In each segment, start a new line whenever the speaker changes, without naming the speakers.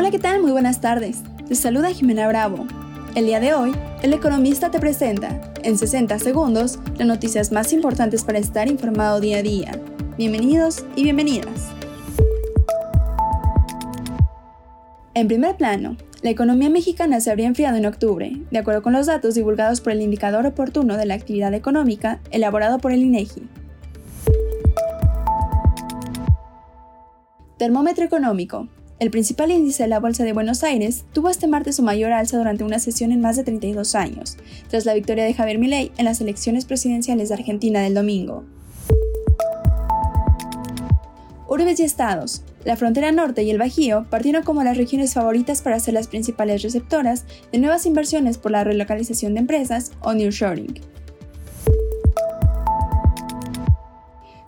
Hola, ¿qué tal? Muy buenas tardes. Te saluda Jimena Bravo. El día de hoy, el economista te presenta, en 60 segundos, las noticias más importantes para estar informado día a día. Bienvenidos y bienvenidas. En primer plano, la economía mexicana se habría enfriado en octubre, de acuerdo con los datos divulgados por el indicador oportuno de la actividad económica elaborado por el INEGI. Termómetro económico. El principal índice de la Bolsa de Buenos Aires tuvo este martes su mayor alza durante una sesión en más de 32 años, tras la victoria de Javier Milei en las elecciones presidenciales de Argentina del domingo. Urbes y estados. La frontera norte y el Bajío partieron como las regiones favoritas para ser las principales receptoras de nuevas inversiones por la relocalización de empresas o nearshoring.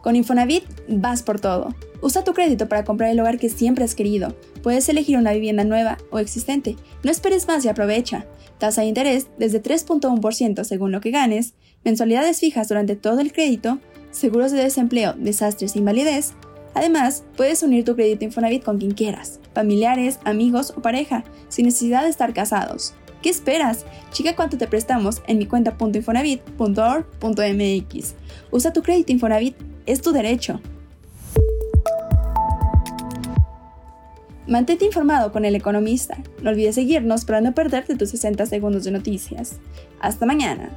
Con Infonavit vas por todo. Usa tu crédito para comprar el hogar que siempre has querido. Puedes elegir una vivienda nueva o existente. No esperes más y aprovecha. Tasa de interés desde 3.1% según lo que ganes, mensualidades fijas durante todo el crédito, seguros de desempleo, desastres e invalidez. Además, puedes unir tu crédito Infonavit con quien quieras, familiares, amigos o pareja, sin necesidad de estar casados. ¿Qué esperas? Chica cuánto te prestamos en mi cuenta.infonavit.org.mx. Usa tu crédito Infonavit, es tu derecho. Mantente informado con el economista. No olvides seguirnos para no perderte tus 60 segundos de noticias. Hasta mañana.